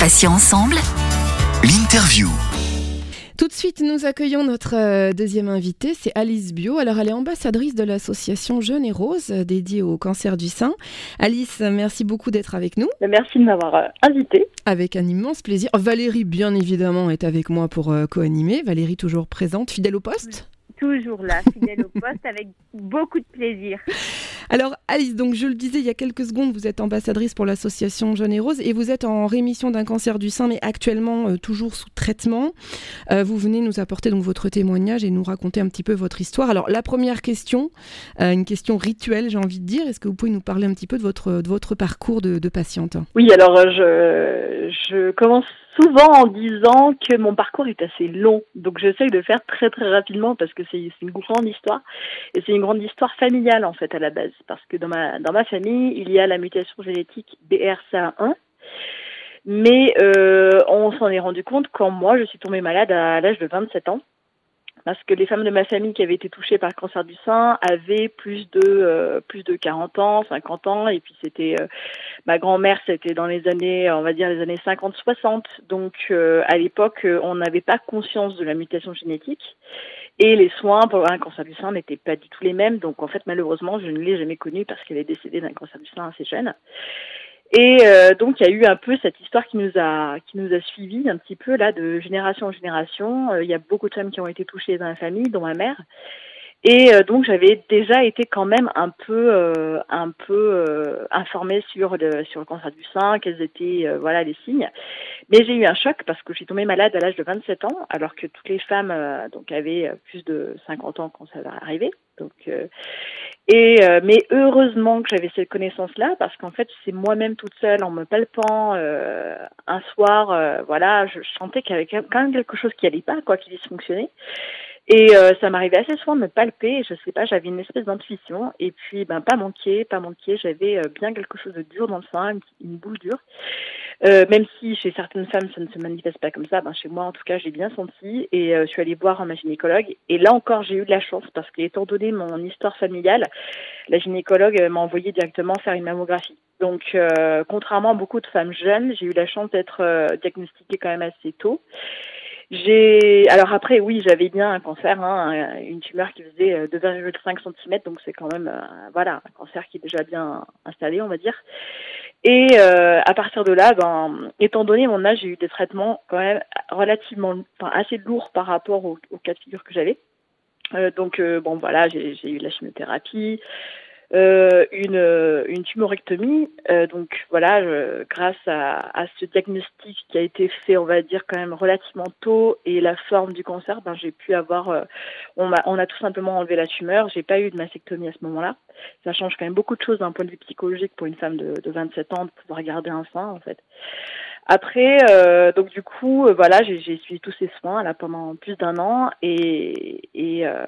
Patients ensemble. L'interview. Tout de suite, nous accueillons notre euh, deuxième invitée, c'est Alice Bio. Alors, elle est ambassadrice de l'association Jeune et Rose, euh, dédiée au cancer du sein. Alice, merci beaucoup d'être avec nous. Merci de m'avoir euh, invitée. Avec un immense plaisir. Valérie, bien évidemment, est avec moi pour co-animer. Valérie, toujours présente, fidèle au poste toujours là, fidèle au poste, avec beaucoup de plaisir. Alors Alice, donc je le disais il y a quelques secondes, vous êtes ambassadrice pour l'association Jeune et Rose et vous êtes en rémission d'un cancer du sein, mais actuellement euh, toujours sous traitement. Euh, vous venez nous apporter donc votre témoignage et nous raconter un petit peu votre histoire. Alors la première question, euh, une question rituelle, j'ai envie de dire, est-ce que vous pouvez nous parler un petit peu de votre, de votre parcours de, de patiente? Oui, alors je, je commence souvent en disant que mon parcours est assez long. Donc j'essaye de faire très très rapidement parce que c'est une grande histoire. Et c'est une grande histoire familiale en fait à la base. Parce que dans ma, dans ma famille, il y a la mutation génétique BRCA1. Mais euh, on s'en est rendu compte quand moi je suis tombée malade à l'âge de 27 ans parce que les femmes de ma famille qui avaient été touchées par le cancer du sein avaient plus de euh, plus de 40 ans, 50 ans et puis c'était euh, ma grand-mère c'était dans les années on va dire les années 50 60 donc euh, à l'époque on n'avait pas conscience de la mutation génétique et les soins pour un cancer du sein n'étaient pas du tout les mêmes donc en fait malheureusement je ne l'ai jamais connue parce qu'elle est décédée d'un cancer du sein assez jeune. Et euh, donc il y a eu un peu cette histoire qui nous a qui nous a suivi un petit peu là de génération en génération. Euh, il y a beaucoup de femmes qui ont été touchées dans la famille, dont ma mère. Et euh, donc j'avais déjà été quand même un peu un peu informée sur le sur le cancer du sein, quels étaient voilà les signes. Mais j'ai eu un choc parce que je suis tombée malade à l'âge de 27 ans, alors que toutes les femmes donc avaient plus de 50 ans quand ça va arriver. Donc et euh, mais heureusement que j'avais cette connaissance-là parce qu'en fait c'est moi-même toute seule en me palpant euh, un soir, euh, voilà, je, sentais qu'il y avait quand même quelque chose qui allait pas, quoi, qui dysfonctionnait. Et ça m'arrivait assez souvent de me palper, je sais pas, j'avais une espèce d'intuition, et puis ben pas manqué, pas manqué, j'avais bien quelque chose de dur dans le sein, une, boule dure. Euh, même si chez certaines femmes ça ne se manifeste pas comme ça, ben chez moi en tout cas j'ai bien senti et euh, je suis allée voir ma gynécologue et là encore j'ai eu de la chance parce qu'étant donné mon histoire familiale, la gynécologue euh, m'a envoyé directement faire une mammographie. Donc contrairement à beaucoup de femmes jeunes, j'ai eu la chance d'être diagnostiquée quand même assez tôt. J'ai alors après oui j'avais bien un cancer, hein, une tumeur qui faisait 2,5 cm donc c'est quand même voilà un cancer qui est déjà bien installé on va dire. Et euh, à partir de là, ben, étant donné mon âge, j'ai eu des traitements quand même relativement, enfin assez lourds par rapport au, au cas de figure que j'avais. Euh, donc euh, bon voilà, j'ai eu la chimiothérapie, euh, une, euh, une tumorectomie. Euh, donc voilà, grâce à, à, ce diagnostic qui a été fait, on va dire quand même relativement tôt et la forme du cancer, ben j'ai pu avoir, on, a, on a tout simplement enlevé la tumeur. J'ai pas eu de mastectomie à ce moment-là. Ça change quand même beaucoup de choses d'un point de vue psychologique pour une femme de, de 27 ans de pouvoir garder un sein en fait. Après, euh, donc du coup, voilà, j'ai suivi tous ces soins là pendant plus d'un an et, et euh,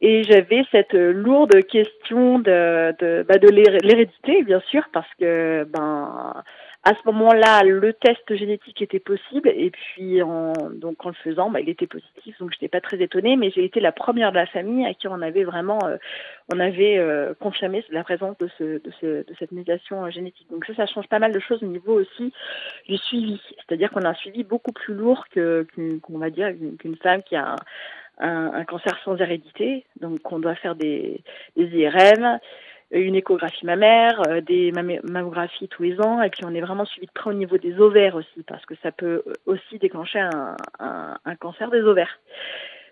et j'avais cette lourde question de, de, bah de l'hérédité, bien sûr, parce que ben à ce moment-là, le test génétique était possible, et puis en, donc en le faisant, bah, il était positif, donc je n'étais pas très étonnée, mais j'ai été la première de la famille à qui on avait vraiment, euh, on avait euh, confirmé la présence de, ce, de, ce, de cette mutation euh, génétique. Donc ça, ça change pas mal de choses au niveau aussi du suivi, c'est-à-dire qu'on a un suivi beaucoup plus lourd que qu'on va dire qu'une femme qui a un, un, cancer sans hérédité, donc on doit faire des, des IRM, une échographie mammaire, euh, des mammographies tous les ans, et puis on est vraiment suivi de près au niveau des ovaires aussi, parce que ça peut aussi déclencher un, un, un cancer des ovaires.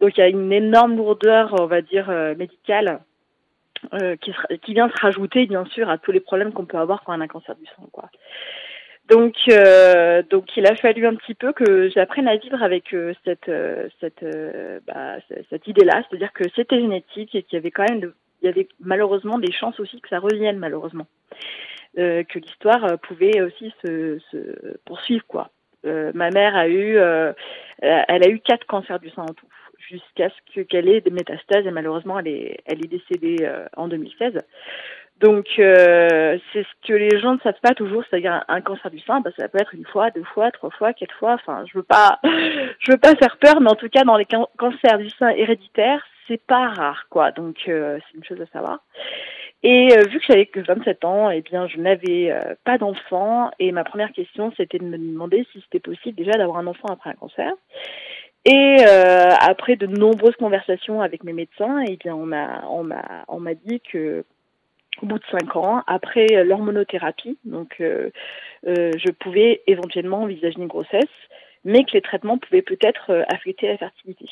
Donc il y a une énorme lourdeur, on va dire, euh, médicale euh, qui, qui, vient se rajouter, bien sûr, à tous les problèmes qu'on peut avoir quand on a un cancer du sang. Quoi. Donc, euh, donc il a fallu un petit peu que j'apprenne à vivre avec euh, cette, euh, cette, euh, bah, cette idée-là, c'est-à-dire que c'était génétique et qu'il y avait quand même, il y avait malheureusement des chances aussi que ça revienne malheureusement, que l'histoire pouvait aussi se, se poursuivre quoi. ma mère a eu, elle a eu quatre cancers du sein en tout, jusqu'à ce qu'elle ait des métastases et malheureusement elle est, elle est décédée en 2016. Donc euh, c'est ce que les gens ne savent pas toujours, c'est-à-dire un, cancer du sein, bah, ça peut être une fois, deux fois, trois fois, quatre fois. Enfin, je veux pas, je veux pas faire peur, mais en tout cas dans les cancers du sein héréditaires, c'est pas rare, quoi. Donc euh, c'est une chose à savoir. Et vu que j'avais que 27 ans, eh bien, je n'avais pas d'enfant. Et ma première question, c'était de me demander si c'était possible déjà d'avoir un enfant après un cancer. Et après de nombreuses conversations avec mes médecins, eh bien, on m'a on m'a on m'a dit que au bout de cinq ans, après l'hormonothérapie, donc euh, euh, je pouvais éventuellement envisager une grossesse, mais que les traitements pouvaient peut-être euh, affecter la fertilité.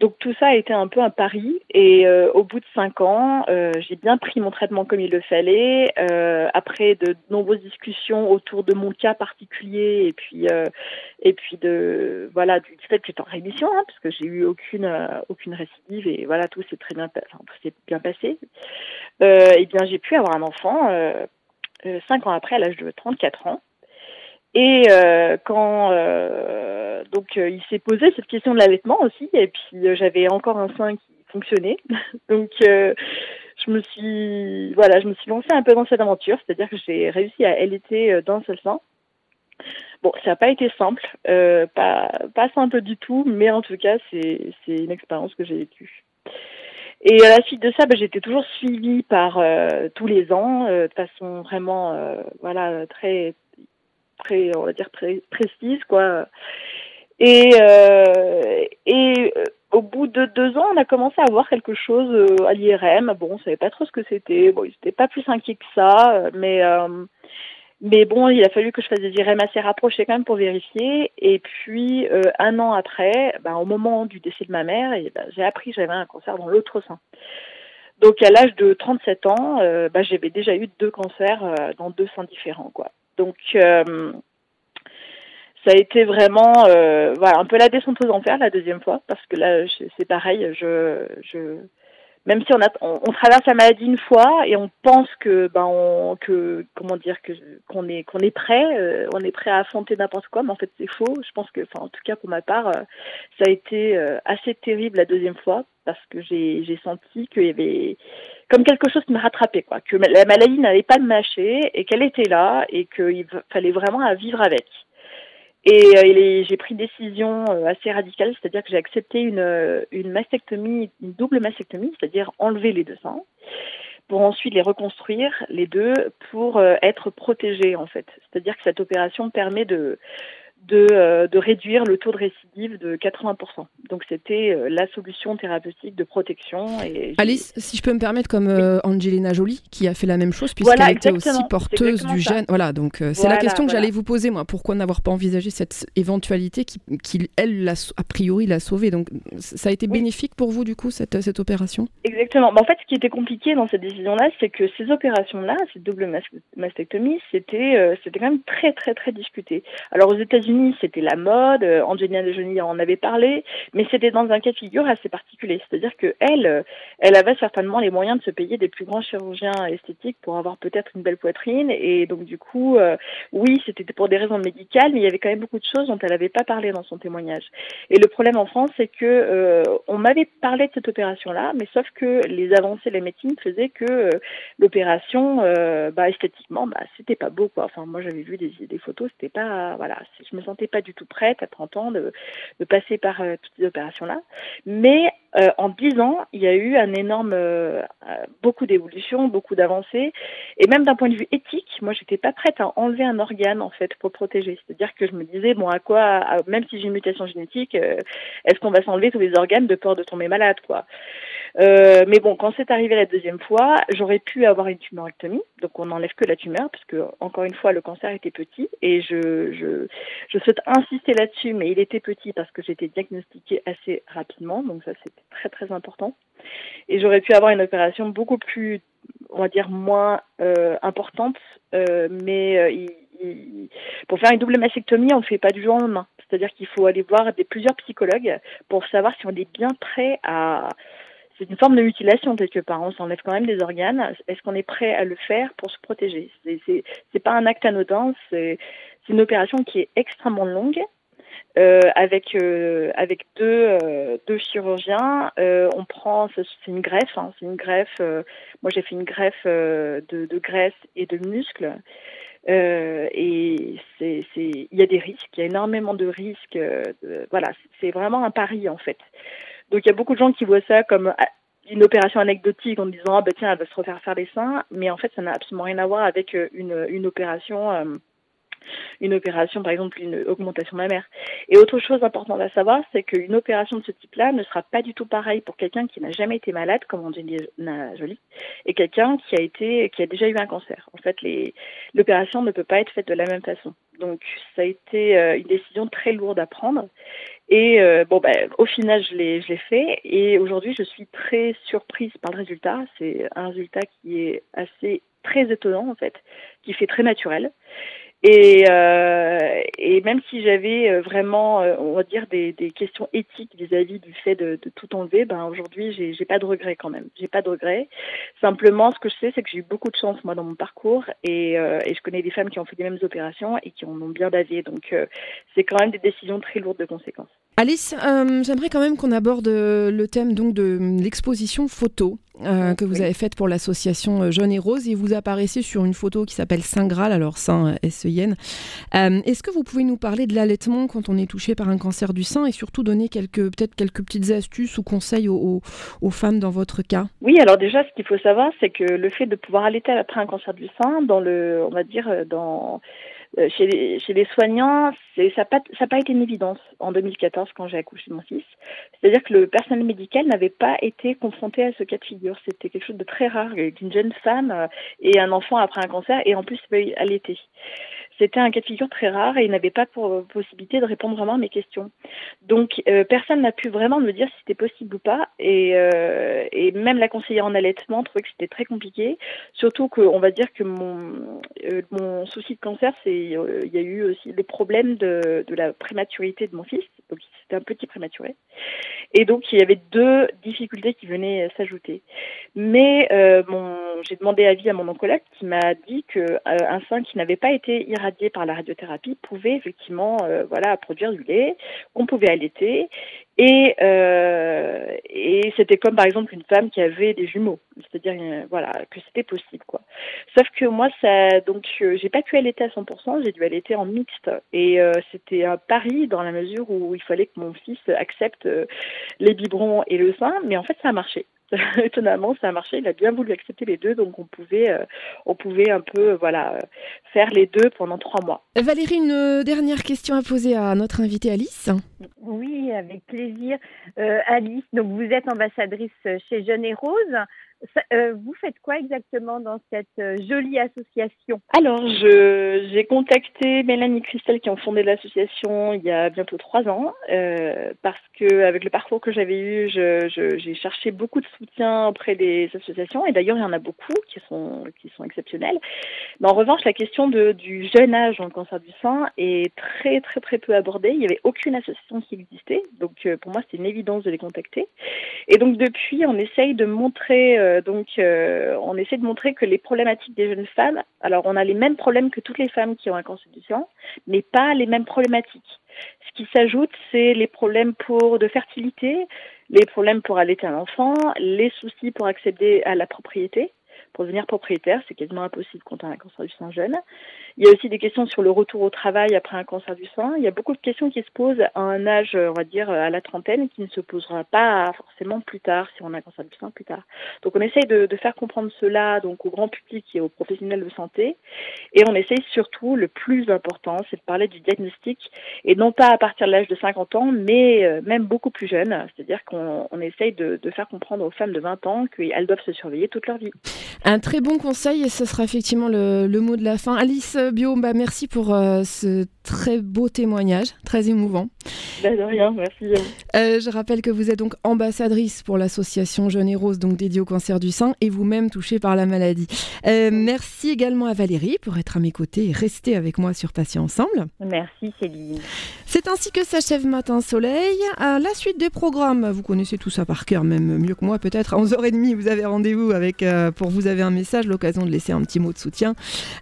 Donc tout ça a été un peu un pari et euh, au bout de cinq ans, euh, j'ai bien pris mon traitement comme il le fallait. Euh, après de nombreuses discussions autour de mon cas particulier et puis et puis de voilà du fait que j'étais en rémission hein, parce que j'ai eu aucune aucune récidive et voilà tout s'est très bien enfin, tout s'est bien passé. et bien j'ai pu avoir un enfant cinq ans après à l'âge de 34 ans. Et euh, quand euh, donc euh, il s'est posé cette question de l'allaitement aussi, et puis j'avais encore un sein qui fonctionnait, donc je me suis voilà, je me suis lancée un peu dans cette aventure, c'est-à-dire que j'ai réussi à allaiter d'un seul sein. Bon, ça n'a pas été simple, pas pas simple du tout, mais en tout cas c'est c'est une expérience que j'ai vécue. Et à la suite de ça, ben, j'étais toujours suivie par tous les ans, de façon vraiment, voilà, très très, on va dire, précise, quoi. Et, euh, et euh, au bout de deux ans, on a commencé à voir quelque chose euh, à l'IRM. Bon, on savait pas trop ce que c'était. Bon, ils n'étaient pas plus inquiets que ça, mais mais bon, il a fallu que je fasse des IRM assez rapprochés quand même pour vérifier. Et puis un an après, ben, au moment du décès de ma mère, ben, j'ai appris que j'avais un cancer dans l'autre sein. Donc à l'âge de 37 ans, ben, j'avais déjà eu deux cancers dans deux seins différents, quoi. Donc euh, ça a été vraiment euh, voilà un peu la descente aux enfers la deuxième fois parce que là c'est pareil je je même si on a on, traverse la maladie une fois et on pense que ben on que comment dire que qu'on est qu'on est prêt euh, on est prêt à affronter n'importe quoi mais en fait c'est faux je pense que enfin en tout cas pour ma part ça a été assez terrible la deuxième fois parce que j'ai j'ai senti qu'il y avait comme quelque chose qui me rattrapait, quoi, que la maladie n'allait pas me mâcher et qu'elle était là et qu'il fallait vraiment à vivre avec. Et, euh, j'ai pris une décision euh, assez radicale, c'est-à-dire que j'ai accepté une, euh, une mastectomie, une double mastectomie, c'est-à-dire enlever les deux seins, pour ensuite les reconstruire, les deux, pour être protégés en fait. C'est-à-dire que cette opération permet de, de, euh, de, réduire le taux de récidive de 80%. Donc c'était euh, la solution thérapeutique de protection. Et Alice, si je peux me permettre, comme euh, Angelina Jolie, qui a fait la même chose, puisqu'elle était aussi porteuse du gène. Voilà, donc c'est la question que j'allais vous poser, moi. Pourquoi n'avoir pas envisagé cette éventualité qui, qui elle, a priori, l'a sauvée? Donc ça a été bénéfique pour vous, du coup, cette, cette opération? Exactement. en fait, ce qui était compliqué dans cette décision-là, c'est que ces opérations-là, ces doubles mastectomies, c'était c'était quand même très, très, très discuté. Alors aux États-Unis, c'était la mode. Euh, Angelina Jolie en avait parlé, mais c'était dans un cas de figure assez particulier. C'est-à-dire que elle, euh, elle avait certainement les moyens de se payer des plus grands chirurgiens esthétiques pour avoir peut-être une belle poitrine. Et donc du coup, euh, oui, c'était pour des raisons médicales, mais il y avait quand même beaucoup de choses dont elle n'avait pas parlé dans son témoignage. Et le problème en France, c'est que on m'avait parlé de cette opération-là, mais sauf que les avancées de la médecine faisaient que l'opération, bah, esthétiquement, bah, c'était pas beau, quoi. Enfin, moi, j'avais vu des, des photos, c'était pas, voilà, sentais pas du tout prête à 30 ans de, de passer par euh, toutes ces opérations-là. Mais euh, en 10 ans, il y a eu un énorme, euh, beaucoup d'évolutions, beaucoup d'avancées, et même d'un point de vue éthique, moi, j'étais pas prête à enlever un organe en fait pour protéger. C'est-à-dire que je me disais bon, à quoi, même si j'ai une mutation génétique, est-ce qu'on va s'enlever tous les organes de peur de tomber malade, quoi? Euh, mais bon, quand c'est arrivé la deuxième fois, j'aurais pu avoir une tumorectomie, donc on n'enlève que la tumeur, puisque encore une fois, le cancer était petit, et je, je, je souhaite insister là-dessus, mais il était petit parce que j'étais diagnostiquée assez rapidement, donc ça c'était très très important. Et j'aurais pu avoir une opération beaucoup plus, on va dire, moins euh, importante, euh, mais euh, il, pour faire une double mastectomie, on ne fait pas du jour au lendemain. C'est-à-dire qu'il faut aller voir des, plusieurs psychologues pour savoir si on est bien prêt à, c'est une forme de mutilation quelque part. On s'enlève quand même des organes. Est-ce qu'on est prêt à le faire pour se protéger? C'est pas un acte anodin. C'est une opération qui est extrêmement longue. Euh, avec euh, avec deux euh, deux chirurgiens, euh, on prend c'est une greffe, hein, c'est une greffe. Euh, moi j'ai fait une greffe de, de graisse et de muscles. et c'est il y a des risques, il y a énormément de risques. voilà, c'est vraiment un pari en fait. Donc il y a beaucoup de gens qui voient ça comme une opération anecdotique en disant ah ben tiens elle va se refaire faire les seins, mais en fait ça n'a absolument rien à voir avec une, une opération une opération, par exemple une augmentation mammaire. Et autre chose importante à savoir, c'est qu'une opération de ce type-là ne sera pas du tout pareille pour quelqu'un qui n'a jamais été malade, comme Angelina Jolie, et quelqu'un qui a été, qui a déjà eu un cancer. En fait, l'opération ne peut pas être faite de la même façon. Donc, ça a été euh, une décision très lourde à prendre. Et euh, bon, ben, au final, je l'ai, je l'ai fait. Et aujourd'hui, je suis très surprise par le résultat. C'est un résultat qui est assez très étonnant en fait, qui fait très naturel. Et, euh, et même si j'avais euh, vraiment, euh, on va dire, des, questions éthiques vis-à-vis du fait de, tout enlever, ben aujourd'hui, j'ai, j'ai pas de regrets quand même. J'ai pas de regrets. Simplement, ce que je sais, c'est que j'ai eu beaucoup de chance moi dans mon parcours, et, je connais des femmes qui ont fait les mêmes opérations et qui en ont bien bavé. Donc, c'est quand même des décisions très lourdes de conséquences. Alice, j'aimerais quand même qu'on aborde le thème donc de l'exposition photo. Euh, que vous avez faite pour l'association euh, Jeune et Rose et vous apparaissez sur une photo qui s'appelle Saint Graal, alors Saint euh, Est-ce que vous pouvez nous parler de l'allaitement quand on est touché par un cancer du sein et surtout donner quelques peut-être quelques petites astuces ou conseils aux, aux, femmes dans votre cas? Oui, alors déjà ce qu'il faut savoir c'est que le fait de pouvoir allaiter après un cancer du sein, dans le, on va dire dans chez les, chez les soignants, ça n'a pas, pas été une évidence en 2014 quand j'ai accouché de mon fils. C'est-à-dire que le personnel médical n'avait pas été confronté à ce cas de figure. C'était quelque chose de très rare qu'une jeune femme euh, et un enfant après un cancer et en plus allaiter. C'était un cas de figure très rare et il n'avait pas pour possibilité de répondre vraiment à mes questions. Donc euh, personne n'a pu vraiment me dire si c'était possible ou pas et, euh, et même la conseillère en allaitement trouvait que c'était très compliqué. Surtout qu'on va dire que mon, euh, mon souci de cancer, c'est euh, il y a eu aussi des problèmes de, de la prématurité de mon fils. Donc c'était un petit prématuré. Et donc il y avait deux difficultés qui venaient s'ajouter. Mais euh, j'ai demandé avis à mon oncologue qui m'a dit que euh, un sein qui n'avait pas été irradié par la radiothérapie pouvait effectivement euh, voilà produire du lait qu'on pouvait allaiter et euh, et c'était comme par exemple une femme qui avait des jumeaux. C'est-à-dire voilà que c'était possible quoi. Sauf que moi ça donc j'ai pas pu allaiter à 100% j'ai dû allaiter en mixte. Et c'était un pari dans la mesure où il fallait que mon fils accepte les biberons et le sein mais en fait ça a marché étonnamment, ça a marché. Il a bien voulu accepter les deux, donc on pouvait, euh, on pouvait un peu, euh, voilà, euh, faire les deux pendant trois mois. Valérie, une dernière question à poser à notre invitée Alice. Oui, avec plaisir. Alice, donc vous êtes ambassadrice chez Jeune et Euh, vous faites quoi exactement dans cette euh, jolie association? Alors, j'ai contacté Mélanie et Christelle qui ont fondé l'association il y a bientôt trois ans euh, parce que avec le parcours que j'avais eu, j'ai cherché beaucoup de soutien auprès des associations et d'ailleurs il y en a beaucoup qui sont qui sont exceptionnelles. Mais en revanche, la question du jeune âge dans le cancer du sein est très très très peu abordée. Il n'y avait aucune association qui existait, donc pour moi c'est une évidence de les contacter. Et donc depuis, on essaye de montrer euh, donc, euh, on essaie de montrer que les problématiques des jeunes femmes, alors on a les mêmes problèmes que toutes les femmes qui ont un cancer du sein, mais pas les mêmes problématiques. Ce qui s'ajoute, c'est les problèmes pour de fertilité, les problèmes pour allaiter un enfant, les soucis pour accéder à la propriété. Pour devenir propriétaire, c'est quasiment impossible quand on a un cancer du sein jeune. Il y a aussi des questions sur le retour au travail après un cancer du sein. Il y a beaucoup de questions qui se posent à un âge, on va dire, à la trentaine, qui ne se posera pas forcément plus tard, si on a un cancer du sein plus tard. Donc on essaye de, faire comprendre cela donc au grand public et aux professionnels de santé. Et on essaye surtout, le plus important, c'est de parler du diagnostic, et non pas à partir de l'âge de 50 ans, mais euh, même beaucoup plus jeune. C'est-à-dire qu'on on essaye de, de faire comprendre aux femmes de 20 ans qu'elles doivent se surveiller toute leur vie. Un très bon conseil et ce sera effectivement le, mot de la fin. Alice Bio, bah, merci pour euh, ce très beau témoignage, très émouvant. De rien, merci. Euh, je rappelle que vous êtes donc ambassadrice pour l'association Jeune et Rose, donc dédiée au cancer du sein, et vous-même touchée par la maladie. Euh, merci également à Valérie pour être à mes côtés et rester avec moi sur Patient Ensemble. Merci Céline. C'est ainsi que s'achève Matin Soleil. À la suite des programmes, vous connaissez tout ça par cœur, même mieux que moi peut-être. À 11h30, vous avez rendez-vous avec, pour vous avez un message, l'occasion de laisser un petit mot de soutien,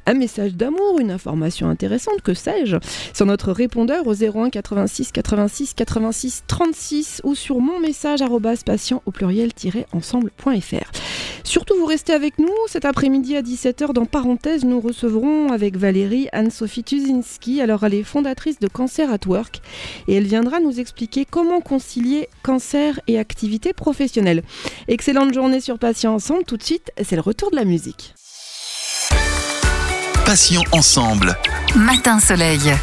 un message d'amour une information intéressante, que sais-je, sur notre répondeur au 01 86 86 86 36 ou sur mon message patient au pluriel-ensemble.fr. Surtout, vous restez avec nous cet après-midi à 17h. Dans Parenthèse, nous recevrons avec Valérie Anne-Sophie Tuzinski. Alors, elle est fondatrice de Cancer at Work et elle viendra nous expliquer comment concilier cancer et activité professionnelle. Excellente journée sur Patient Ensemble. Tout de suite, c'est le retour de la musique. Ensemble. Matin Soleil.